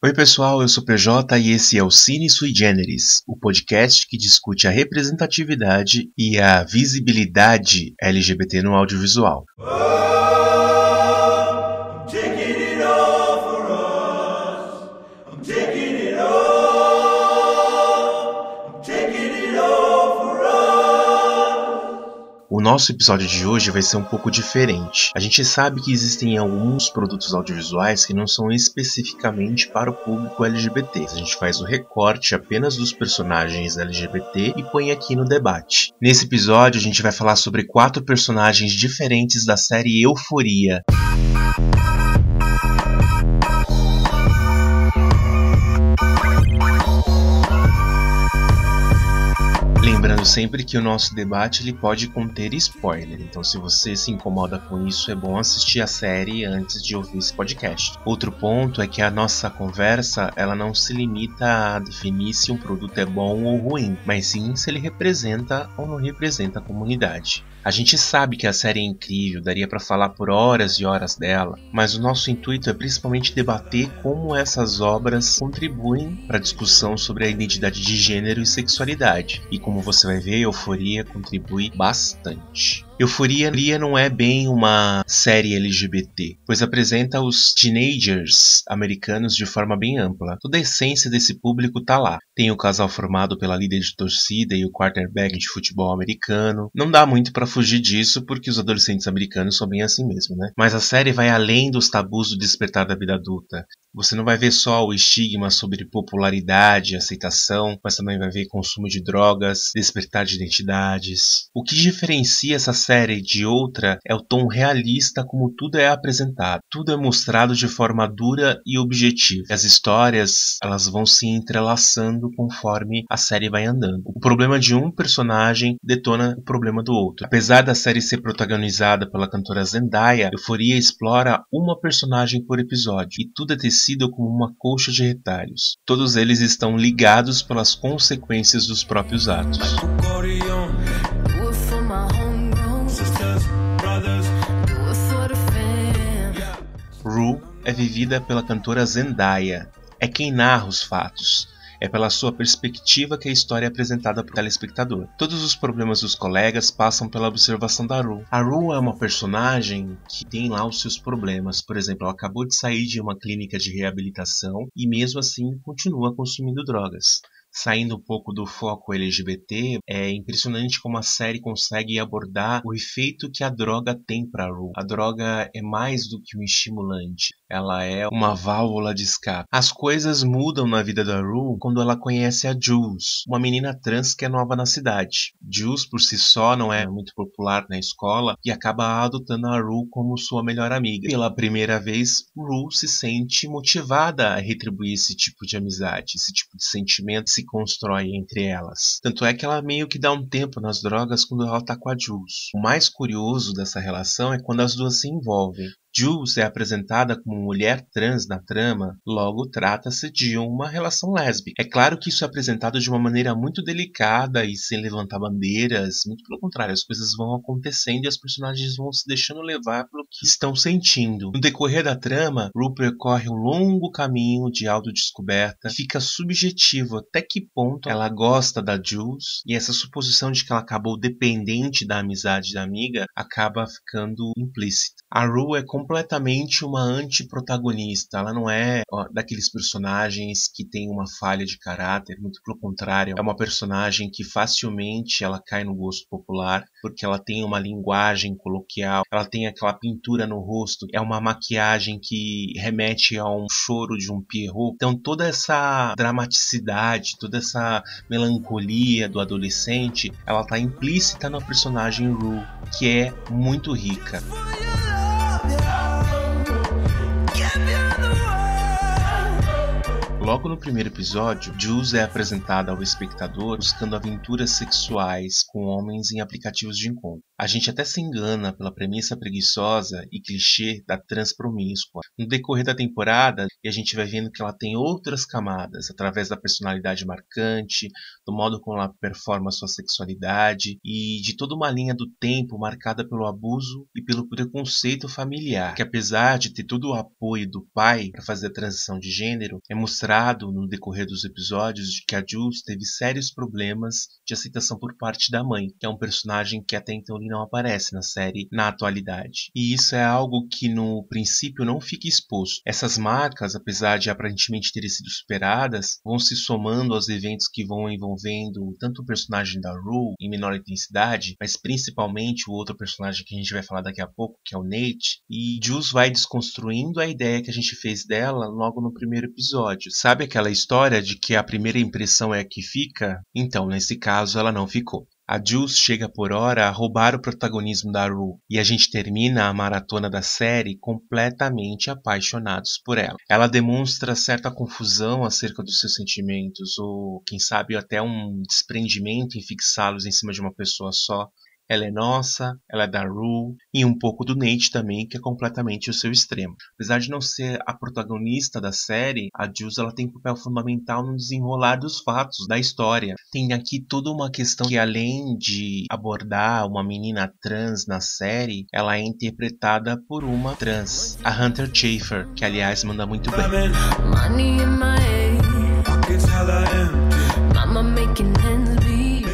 Oi pessoal, eu sou PJ e esse é o Cine Sui Generis, o podcast que discute a representatividade e a visibilidade LGBT no audiovisual. Nosso episódio de hoje vai ser um pouco diferente. A gente sabe que existem alguns produtos audiovisuais que não são especificamente para o público LGBT. A gente faz o recorte apenas dos personagens LGBT e põe aqui no debate. Nesse episódio, a gente vai falar sobre quatro personagens diferentes da série Euforia. Lembrando sempre que o nosso debate ele pode conter spoiler, então se você se incomoda com isso, é bom assistir a série antes de ouvir esse podcast. Outro ponto é que a nossa conversa ela não se limita a definir se um produto é bom ou ruim, mas sim se ele representa ou não representa a comunidade. A gente sabe que a série é incrível, daria para falar por horas e horas dela, mas o nosso intuito é principalmente debater como essas obras contribuem para a discussão sobre a identidade de gênero e sexualidade. E como você vai ver, Euforia contribui bastante. Euforia não é bem uma série LGBT, pois apresenta os teenagers americanos de forma bem ampla. Toda a essência desse público tá lá. Tem o casal formado pela líder de torcida e o quarterback de futebol americano. Não dá muito para fugir disso, porque os adolescentes americanos são bem assim mesmo, né? Mas a série vai além dos tabus do despertar da vida adulta. Você não vai ver só o estigma sobre popularidade, aceitação, mas também vai ver consumo de drogas, despertar de identidades. O que diferencia essa série de outra é o tom realista como tudo é apresentado. Tudo é mostrado de forma dura e objetiva. As histórias, elas vão se entrelaçando conforme a série vai andando. O problema de um personagem detona o problema do outro. Apesar da série ser protagonizada pela cantora Zendaya, Euforia explora uma personagem por episódio e tudo é tecido como uma colcha de retalhos. Todos eles estão ligados pelas consequências dos próprios atos. É vivida pela cantora Zendaya. É quem narra os fatos. É pela sua perspectiva que a história é apresentada para o telespectador. Todos os problemas dos colegas passam pela observação da Ru. A Ru é uma personagem que tem lá os seus problemas. Por exemplo, ela acabou de sair de uma clínica de reabilitação e mesmo assim continua consumindo drogas saindo um pouco do foco LGBT, é impressionante como a série consegue abordar o efeito que a droga tem para Ru. A droga é mais do que um estimulante, ela é uma válvula de escape. As coisas mudam na vida da Ru quando ela conhece a Jules, uma menina trans que é nova na cidade. Jules por si só não é muito popular na escola e acaba adotando a Ru como sua melhor amiga. Pela primeira vez, Ru se sente motivada a retribuir esse tipo de amizade, esse tipo de sentimento se constrói entre elas. Tanto é que ela meio que dá um tempo nas drogas quando ela tá com a Jules. O mais curioso dessa relação é quando as duas se envolvem. Jules é apresentada como mulher trans na trama, logo trata-se de uma relação lésbica. É claro que isso é apresentado de uma maneira muito delicada e sem levantar bandeiras, muito pelo contrário, as coisas vão acontecendo e as personagens vão se deixando levar pelo que estão sentindo. No decorrer da trama, Ru percorre um longo caminho de autodescoberta, fica subjetivo até que ponto ela gosta da Jules e essa suposição de que ela acabou dependente da amizade da amiga acaba ficando implícita. A Ru é completamente uma anti-protagonista. Ela não é ó, daqueles personagens que tem uma falha de caráter, muito pelo contrário. É uma personagem que facilmente ela cai no gosto popular, porque ela tem uma linguagem coloquial, ela tem aquela pintura no rosto, é uma maquiagem que remete a um choro de um Pierrot. Então toda essa dramaticidade, toda essa melancolia do adolescente, ela está implícita na personagem Rue, que é muito rica. Logo no primeiro episódio, Jules é apresentada ao espectador buscando aventuras sexuais com homens em aplicativos de encontro. A gente até se engana pela premissa preguiçosa e clichê da trans promíscua. No decorrer da temporada, a gente vai vendo que ela tem outras camadas, através da personalidade marcante, do modo como ela performa sua sexualidade e de toda uma linha do tempo marcada pelo abuso e pelo preconceito familiar, que apesar de ter todo o apoio do pai para fazer a transição de gênero, é mostrado no decorrer dos episódios de que a Jules teve sérios problemas de aceitação por parte da mãe, que é um personagem que até então não aparece na série na atualidade. E isso é algo que no princípio não fica exposto. Essas marcas, apesar de aparentemente terem sido superadas, vão se somando aos eventos que vão envolvendo tanto o personagem da Rue em menor intensidade, mas principalmente o outro personagem que a gente vai falar daqui a pouco, que é o Nate, e Jules vai desconstruindo a ideia que a gente fez dela logo no primeiro episódio. Sabe aquela história de que a primeira impressão é a que fica? Então, nesse caso, ela não ficou. A Jules chega por hora a roubar o protagonismo da Rue e a gente termina a maratona da série completamente apaixonados por ela. Ela demonstra certa confusão acerca dos seus sentimentos ou, quem sabe, até um desprendimento em fixá-los em cima de uma pessoa só, ela é nossa, ela é da Rue e um pouco do Nate também, que é completamente o seu extremo. Apesar de não ser a protagonista da série, a Jules ela tem um papel fundamental no desenrolar dos fatos da história. Tem aqui toda uma questão que além de abordar uma menina trans na série, ela é interpretada por uma trans, a Hunter Schafer, que aliás manda muito bem.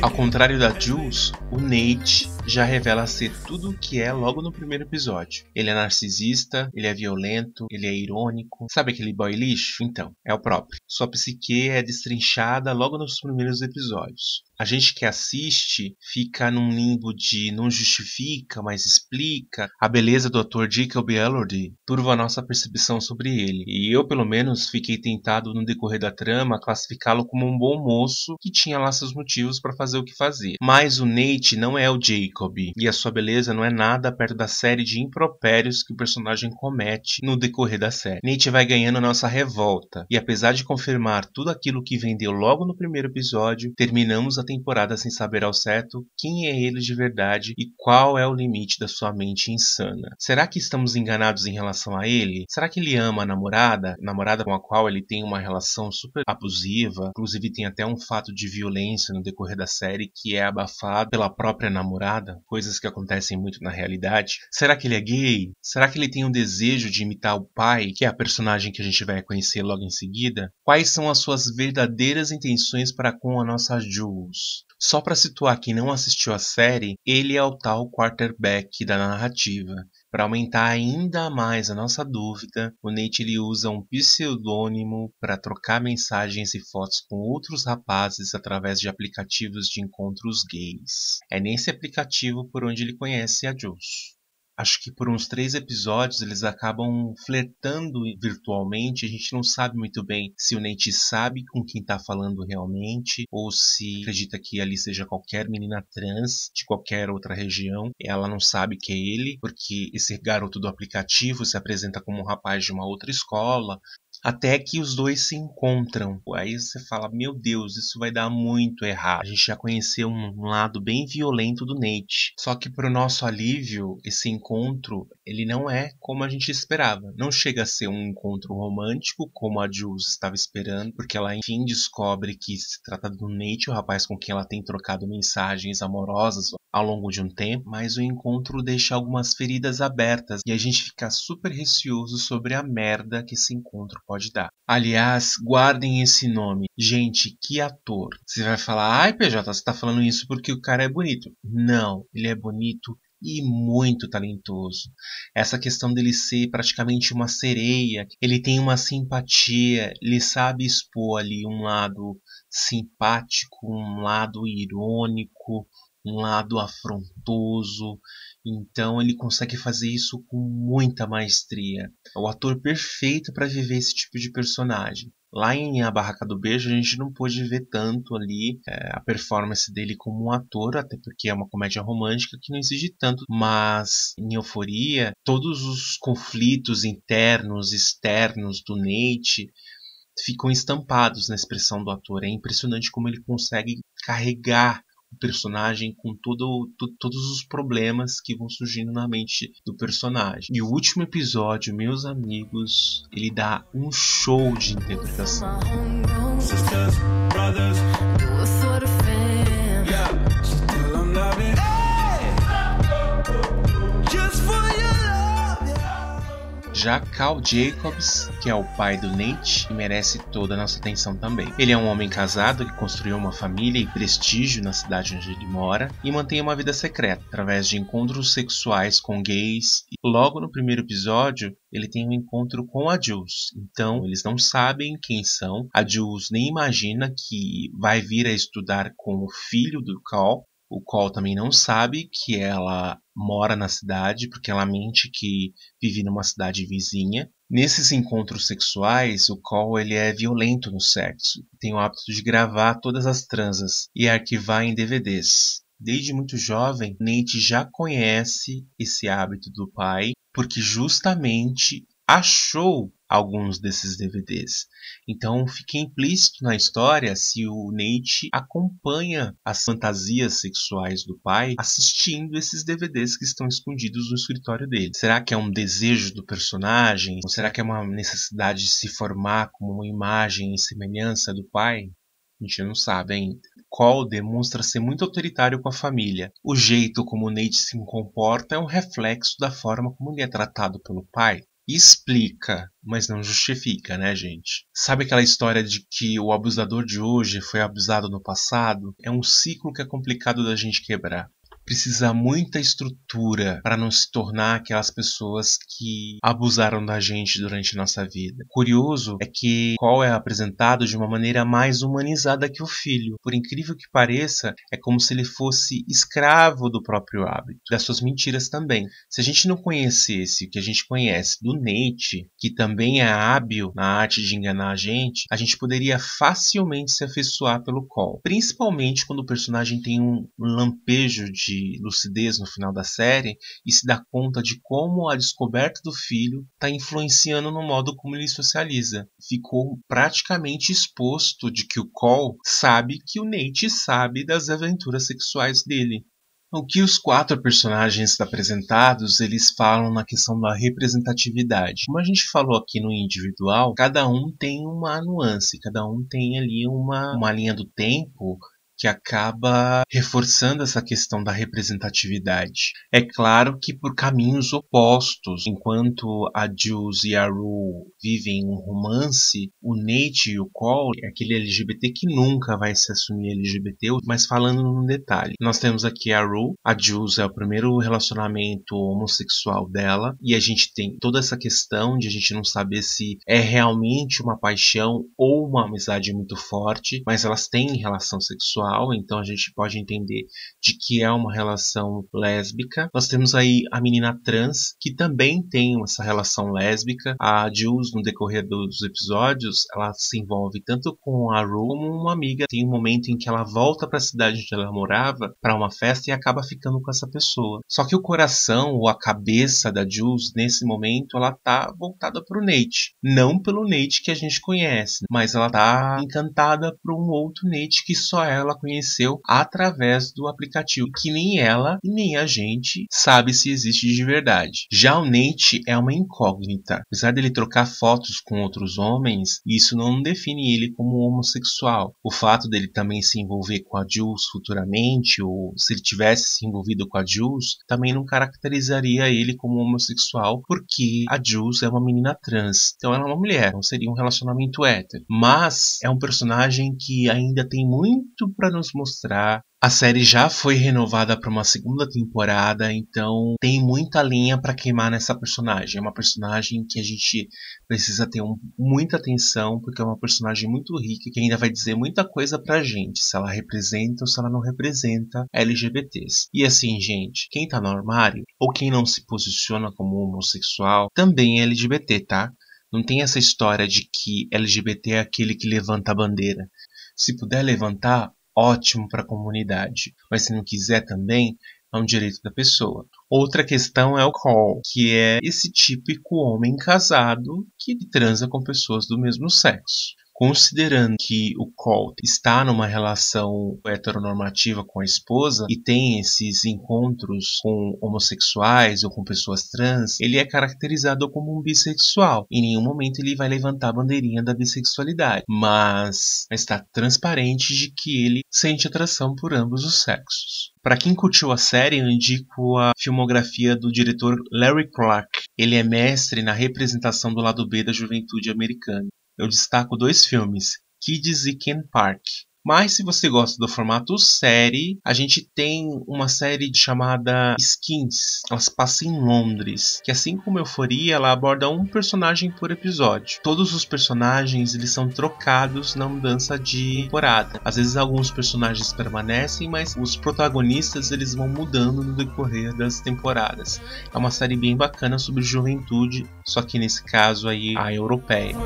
Ao contrário da Jules, o Nate já revela ser tudo o que é logo no primeiro episódio. Ele é narcisista, ele é violento, ele é irônico. Sabe aquele boy lixo? Então, é o próprio. Sua psique é destrinchada logo nos primeiros episódios. A gente que assiste fica num limbo de não justifica, mas explica. A beleza do ator Jacob Elordi turva a nossa percepção sobre ele. E eu, pelo menos, fiquei tentado no decorrer da trama classificá-lo como um bom moço que tinha lá seus motivos para fazer o que fazia. Mas o Nate não é o Jacob, e a sua beleza não é nada perto da série de impropérios que o personagem comete no decorrer da série. Nate vai ganhando nossa revolta, e apesar de confirmar tudo aquilo que vendeu logo no primeiro episódio, terminamos a temporada sem saber ao certo quem é ele de verdade e qual é o limite da sua mente insana. Será que estamos enganados em relação a ele? Será que ele ama a namorada? Namorada com a qual ele tem uma relação super abusiva, inclusive tem até um fato de violência no decorrer da série que é abafado pela própria namorada, coisas que acontecem muito na realidade. Será que ele é gay? Será que ele tem um desejo de imitar o pai, que é a personagem que a gente vai conhecer logo em seguida? Quais são as suas verdadeiras intenções para com a nossa Jules? Só para situar quem não assistiu a série, ele é o tal quarterback da narrativa. Para aumentar ainda mais a nossa dúvida, o Nate ele usa um pseudônimo para trocar mensagens e fotos com outros rapazes através de aplicativos de encontros gays. É nesse aplicativo por onde ele conhece a Jules acho que por uns três episódios eles acabam flertando virtualmente. A gente não sabe muito bem se o Nate sabe com quem tá falando realmente ou se acredita que ali seja qualquer menina trans de qualquer outra região. Ela não sabe que é ele, porque esse garoto do aplicativo se apresenta como um rapaz de uma outra escola até que os dois se encontram. Aí você fala: Meu Deus, isso vai dar muito errado. A gente já conheceu um lado bem violento do Nate. Só que, para o nosso alívio, esse encontro ele não é como a gente esperava. Não chega a ser um encontro romântico, como a Jules estava esperando, porque ela enfim descobre que se trata do Nate, o rapaz com quem ela tem trocado mensagens amorosas ao longo de um tempo, mas o encontro deixa algumas feridas abertas e a gente fica super receoso sobre a merda que esse encontro pode pode dar. Aliás, guardem esse nome. Gente, que ator. Você vai falar, ai PJ, você tá falando isso porque o cara é bonito. Não, ele é bonito e muito talentoso. Essa questão dele ser praticamente uma sereia, ele tem uma simpatia, ele sabe expor ali um lado simpático, um lado irônico, um lado afrontoso. Então ele consegue fazer isso com muita maestria. É o ator perfeito para viver esse tipo de personagem. Lá em A Barraca do Beijo, a gente não pôde ver tanto ali é, a performance dele como um ator, até porque é uma comédia romântica que não exige tanto. Mas em Euforia, todos os conflitos internos, externos do Nate ficam estampados na expressão do ator. É impressionante como ele consegue carregar personagem com todo, todos os problemas que vão surgindo na mente do personagem. E o último episódio, meus amigos, ele dá um show de interpretação. Sisters, brothers, Já Cal Jacobs, que é o pai do Nate, merece toda a nossa atenção também. Ele é um homem casado que construiu uma família e prestígio na cidade onde ele mora e mantém uma vida secreta através de encontros sexuais com gays. Logo no primeiro episódio, ele tem um encontro com a Jules. Então, eles não sabem quem são. A Jules nem imagina que vai vir a estudar com o filho do Cal, o Cole também não sabe que ela mora na cidade, porque ela mente que vive numa cidade vizinha. Nesses encontros sexuais, o Cole ele é violento no sexo. Tem o hábito de gravar todas as transas e arquivar em DVDs. Desde muito jovem, Nate já conhece esse hábito do pai, porque justamente achou alguns desses DVDs. Então fica implícito na história se o Nate acompanha as fantasias sexuais do pai assistindo esses DVDs que estão escondidos no escritório dele. Será que é um desejo do personagem? Ou será que é uma necessidade de se formar como uma imagem e semelhança do pai? A gente não sabe ainda. Cole demonstra ser muito autoritário com a família. O jeito como Nate se comporta é um reflexo da forma como ele é tratado pelo pai explica, mas não justifica, né, gente? Sabe aquela história de que o abusador de hoje foi abusado no passado? É um ciclo que é complicado da gente quebrar precisa muita estrutura para não se tornar aquelas pessoas que abusaram da gente durante nossa vida. Curioso é que Cole é apresentado de uma maneira mais humanizada que o filho. Por incrível que pareça, é como se ele fosse escravo do próprio hábito, das suas mentiras também. Se a gente não conhecesse o que a gente conhece do Nate, que também é hábil na arte de enganar a gente, a gente poderia facilmente se afeiçoar pelo Cole, principalmente quando o personagem tem um lampejo de de lucidez no final da série e se dá conta de como a descoberta do filho está influenciando no modo como ele socializa. Ficou praticamente exposto de que o Cole sabe que o Nate sabe das aventuras sexuais dele. O que os quatro personagens apresentados eles falam na questão da representatividade. Como a gente falou aqui no individual, cada um tem uma nuance, cada um tem ali uma, uma linha do tempo que acaba reforçando essa questão da representatividade. É claro que por caminhos opostos, enquanto a Jules e a Rue vivem um romance, o Nate e o Cole é aquele LGBT que nunca vai se assumir LGBT, mas falando num detalhe. Nós temos aqui a Rue, a Jules é o primeiro relacionamento homossexual dela, e a gente tem toda essa questão de a gente não saber se é realmente uma paixão ou uma amizade muito forte, mas elas têm relação sexual então a gente pode entender de que é uma relação lésbica. Nós temos aí a menina trans, que também tem essa relação lésbica. A Jules, no decorrer dos episódios, ela se envolve tanto com a Rue uma amiga. Tem um momento em que ela volta para a cidade onde ela morava para uma festa e acaba ficando com essa pessoa. Só que o coração ou a cabeça da Jules nesse momento ela tá voltada para o Nate, não pelo Nate que a gente conhece, mas ela tá encantada por um outro Nate que só ela ela conheceu através do aplicativo, que nem ela e nem a gente sabe se existe de verdade. Já o Nate é uma incógnita. Apesar dele trocar fotos com outros homens, isso não define ele como homossexual. O fato dele também se envolver com a Jules futuramente, ou se ele tivesse se envolvido com a Jules, também não caracterizaria ele como homossexual, porque a Jules é uma menina trans. Então ela é uma mulher, não seria um relacionamento hétero. Mas é um personagem que ainda tem muito para nos mostrar. A série já foi renovada para uma segunda temporada, então tem muita linha para queimar nessa personagem. É uma personagem que a gente precisa ter um, muita atenção, porque é uma personagem muito rica que ainda vai dizer muita coisa pra gente, se ela representa ou se ela não representa LGBTs. E assim, gente, quem tá no armário ou quem não se posiciona como homossexual também é LGBT, tá? Não tem essa história de que LGBT é aquele que levanta a bandeira. Se puder levantar, ótimo para a comunidade, mas se não quiser também, é um direito da pessoa. Outra questão é o call, que é esse típico homem casado que transa com pessoas do mesmo sexo. Considerando que o Colt está numa relação heteronormativa com a esposa e tem esses encontros com homossexuais ou com pessoas trans, ele é caracterizado como um bissexual. Em nenhum momento ele vai levantar a bandeirinha da bissexualidade, mas está transparente de que ele sente atração por ambos os sexos. Para quem curtiu a série, eu indico a filmografia do diretor Larry Clark. Ele é mestre na representação do lado B da juventude americana. Eu destaco dois filmes, Kids e Ken Park. Mas se você gosta do formato série, a gente tem uma série chamada Skins. Elas passam em Londres, que assim como Euforia, ela aborda um personagem por episódio. Todos os personagens eles são trocados na mudança de temporada. Às vezes alguns personagens permanecem, mas os protagonistas eles vão mudando no decorrer das temporadas. É uma série bem bacana sobre juventude, só que nesse caso aí a europeia.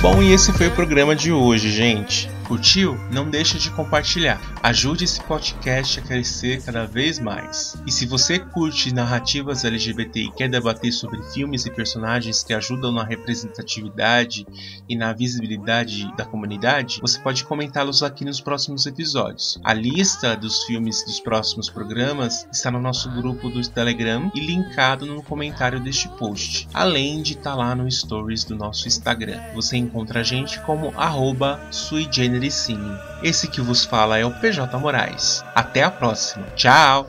Bom, e esse foi o programa de hoje, gente. Curtiu? Não deixa de compartilhar. Ajude esse podcast a crescer cada vez mais. E se você curte narrativas LGBT e quer debater sobre filmes e personagens que ajudam na representatividade e na visibilidade da comunidade, você pode comentá-los aqui nos próximos episódios. A lista dos filmes dos próximos programas está no nosso grupo do Telegram e linkado no comentário deste post, além de estar tá lá no stories do nosso Instagram. Você encontra a gente como arroba Genericine. Esse que vos fala é o PJ Moraes. Até a próxima. Tchau!